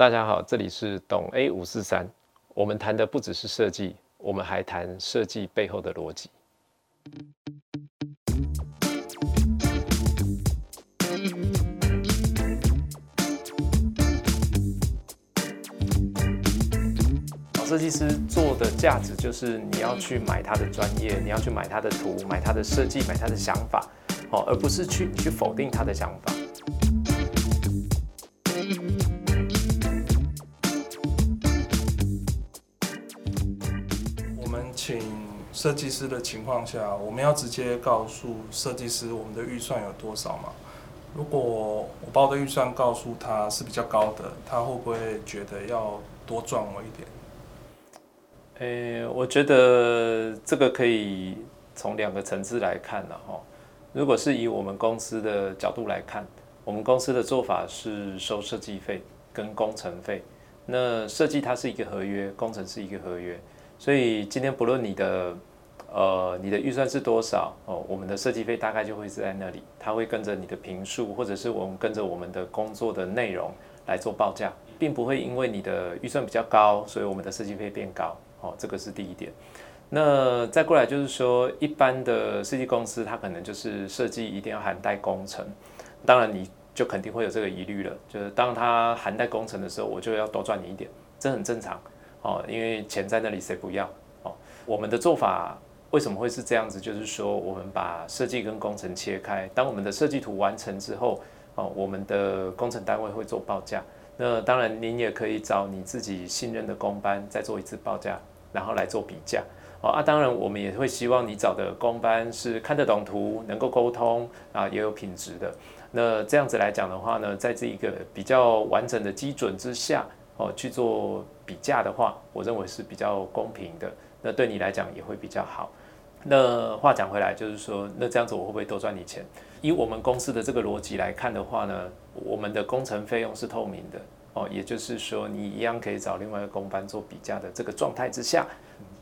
大家好，这里是懂 A 五四三。我们谈的不只是设计，我们还谈设计背后的逻辑。设计师做的价值就是你要去买他的专业，你要去买他的图，买他的设计，买他的想法，哦，而不是去去否定他的想法。请设计师的情况下，我们要直接告诉设计师我们的预算有多少嘛？如果我把我的预算告诉他是比较高的，他会不会觉得要多赚我一点？诶，我觉得这个可以从两个层次来看了哈。如果是以我们公司的角度来看，我们公司的做法是收设计费跟工程费。那设计它是一个合约，工程是一个合约，所以今天不论你的呃，你的预算是多少？哦，我们的设计费大概就会是在那里，它会跟着你的评述，或者是我们跟着我们的工作的内容来做报价，并不会因为你的预算比较高，所以我们的设计费变高。哦，这个是第一点。那再过来就是说，一般的设计公司，它可能就是设计一定要含带工程，当然你就肯定会有这个疑虑了，就是当它含带工程的时候，我就要多赚你一点，这很正常。哦，因为钱在那里，谁不要？哦，我们的做法。为什么会是这样子？就是说，我们把设计跟工程切开。当我们的设计图完成之后，哦，我们的工程单位会做报价。那当然，您也可以找你自己信任的工班再做一次报价，然后来做比价。哦啊，当然，我们也会希望你找的工班是看得懂图、能够沟通啊，也有品质的。那这样子来讲的话呢，在这一个比较完整的基准之下，哦，去做比价的话，我认为是比较公平的。那对你来讲也会比较好。那话讲回来，就是说，那这样子我会不会多赚你钱？以我们公司的这个逻辑来看的话呢，我们的工程费用是透明的哦，也就是说，你一样可以找另外一个工班做比价的这个状态之下，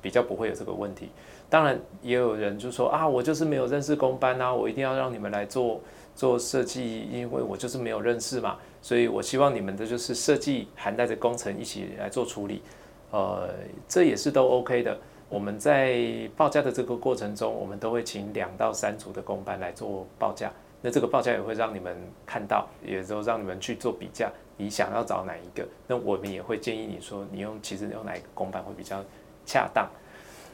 比较不会有这个问题。当然，也有人就说啊，我就是没有认识工班啊，我一定要让你们来做做设计，因为我就是没有认识嘛，所以我希望你们的就是设计含带着工程一起来做处理，呃，这也是都 OK 的。我们在报价的这个过程中，我们都会请两到三组的工班来做报价。那这个报价也会让你们看到，也都让你们去做比价。你想要找哪一个？那我们也会建议你说，你用其实用哪一个工班会比较恰当。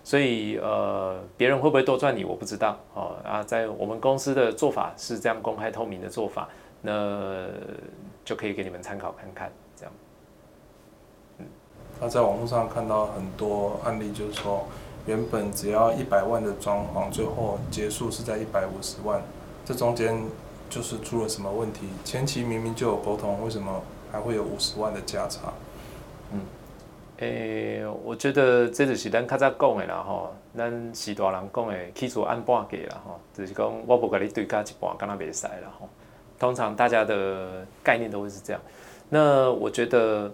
所以呃，别人会不会多赚你，我不知道哦。啊，在我们公司的做法是这样公开透明的做法，那就可以给你们参考看看。这样。嗯他在网络上看到很多案例，就是说，原本只要一百万的装潢，最后结束是在一百五十万，这中间就是出了什么问题？前期明明就有沟通，为什么还会有五十万的价差？嗯，诶，我觉得这就是咱较早讲的啦吼，咱是大人讲的，起初按半价啦吼，就是讲我不跟你对价一半，跟他袂使啦吼。通常大家的概念都会是这样。那我觉得。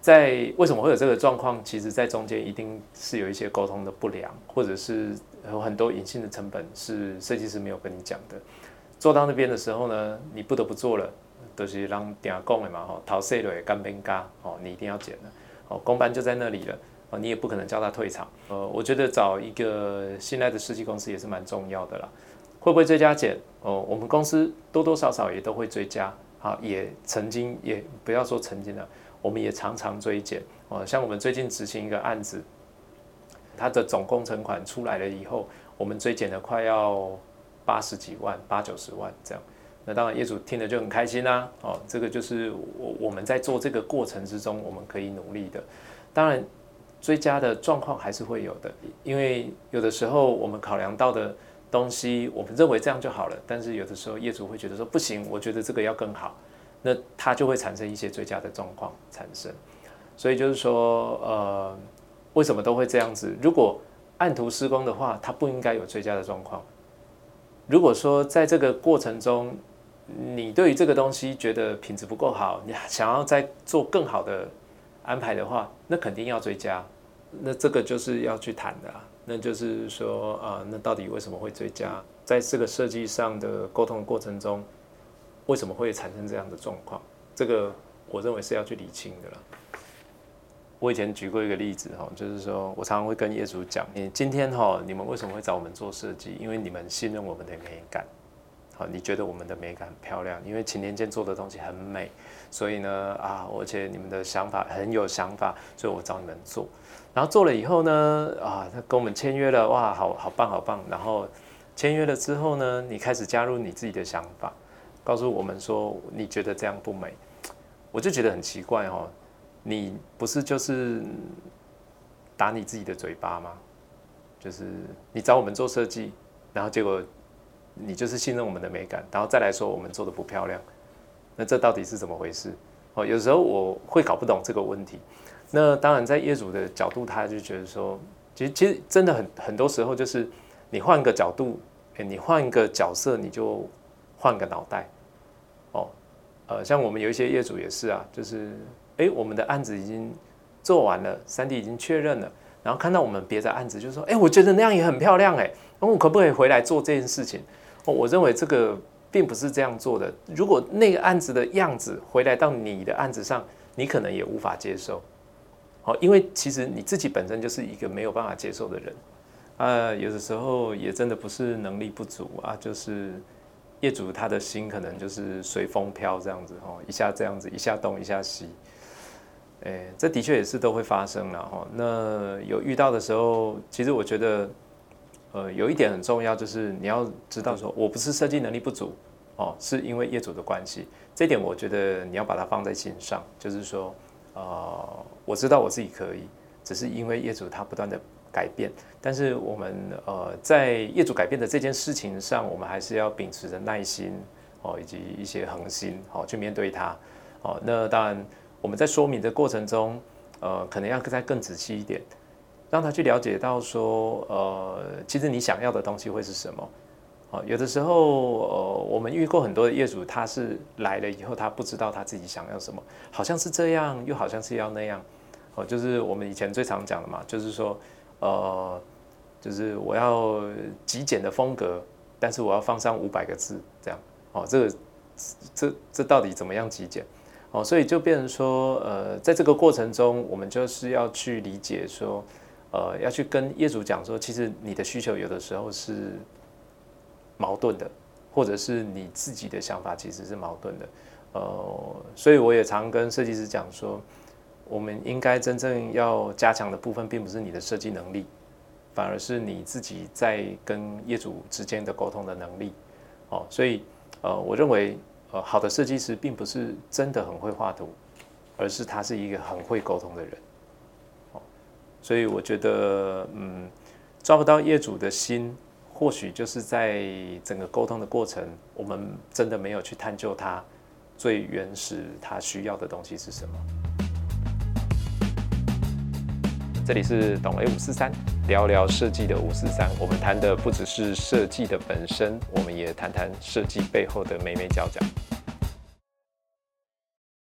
在为什么会有这个状况？其实，在中间一定是有一些沟通的不良，或者是有很多隐性的成本是设计师没有跟你讲的。做到那边的时候呢，你不得不做了，都是让定下讲的嘛吼，淘税的干边加哦，你一定要减的哦，公班就在那里了哦，你也不可能叫他退场。呃，我觉得找一个信赖的设计公司也是蛮重要的啦。会不会追加减？哦，我们公司多多少少也都会追加，好，也曾经也不要说曾经了。我们也常常追减哦，像我们最近执行一个案子，它的总工程款出来了以后，我们追减了快要八十几万、八九十万这样。那当然业主听了就很开心啦，哦，这个就是我我们在做这个过程之中，我们可以努力的。当然追加的状况还是会有的，因为有的时候我们考量到的东西，我们认为这样就好了，但是有的时候业主会觉得说不行，我觉得这个要更好。那它就会产生一些追加的状况产生，所以就是说，呃，为什么都会这样子？如果按图施工的话，它不应该有追加的状况。如果说在这个过程中，你对于这个东西觉得品质不够好，你想要再做更好的安排的话，那肯定要追加。那这个就是要去谈的，那就是说，啊，那到底为什么会追加？在这个设计上的沟通过程中。为什么会产生这样的状况？这个我认为是要去理清的了。我以前举过一个例子哈，就是说我常常会跟业主讲，你今天哈，你们为什么会找我们做设计？因为你们信任我们的美感，啊，你觉得我们的美感很漂亮，因为秦年间做的东西很美，所以呢啊，而且你们的想法很有想法，所以我找你们做。然后做了以后呢，啊，他跟我们签约了，哇，好好棒好棒。然后签约了之后呢，你开始加入你自己的想法，告诉我们说你觉得这样不美，我就觉得很奇怪哦。你不是就是打你自己的嘴巴吗？就是你找我们做设计，然后结果你就是信任我们的美感，然后再来说我们做的不漂亮，那这到底是怎么回事？哦，有时候我会搞不懂这个问题。那当然，在业主的角度，他就觉得说，其实其实真的很很多时候就是你换个角度，你换一个角色，你就换个脑袋。哦，呃，像我们有一些业主也是啊，就是。哎，我们的案子已经做完了，三 D 已经确认了，然后看到我们别的案子，就说：“哎，我觉得那样也很漂亮，哎，那我可不可以回来做这件事情？”我认为这个并不是这样做的。如果那个案子的样子回来到你的案子上，你可能也无法接受。好，因为其实你自己本身就是一个没有办法接受的人啊。有的时候也真的不是能力不足啊，就是业主他的心可能就是随风飘这样子哦，一下这样子，一下东一下西。哎，这的确也是都会发生了哈。那有遇到的时候，其实我觉得，呃，有一点很重要，就是你要知道说，我不是设计能力不足哦，是因为业主的关系。这点我觉得你要把它放在心上，就是说，呃，我知道我自己可以，只是因为业主他不断的改变。但是我们呃，在业主改变的这件事情上，我们还是要秉持着耐心哦，以及一些恒心哦，去面对它哦。那当然。我们在说明的过程中，呃，可能要再更仔细一点，让他去了解到说，呃，其实你想要的东西会是什么。哦，有的时候，呃，我们遇过很多的业主，他是来了以后，他不知道他自己想要什么，好像是这样，又好像是要那样。哦，就是我们以前最常讲的嘛，就是说，呃，就是我要极简的风格，但是我要放上五百个字这样。哦，这个，这这到底怎么样极简？哦，所以就变成说，呃，在这个过程中，我们就是要去理解说，呃，要去跟业主讲说，其实你的需求有的时候是矛盾的，或者是你自己的想法其实是矛盾的，呃，所以我也常跟设计师讲说，我们应该真正要加强的部分，并不是你的设计能力，反而是你自己在跟业主之间的沟通的能力。哦，所以，呃，我认为。呃，好的设计师并不是真的很会画图，而是他是一个很会沟通的人。所以我觉得，嗯，抓不到业主的心，或许就是在整个沟通的过程，我们真的没有去探究他最原始他需要的东西是什么。这里是懂 A 五四三，聊聊设计的五四三。我们谈的不只是设计的本身，我们也谈谈设计背后的美美角角。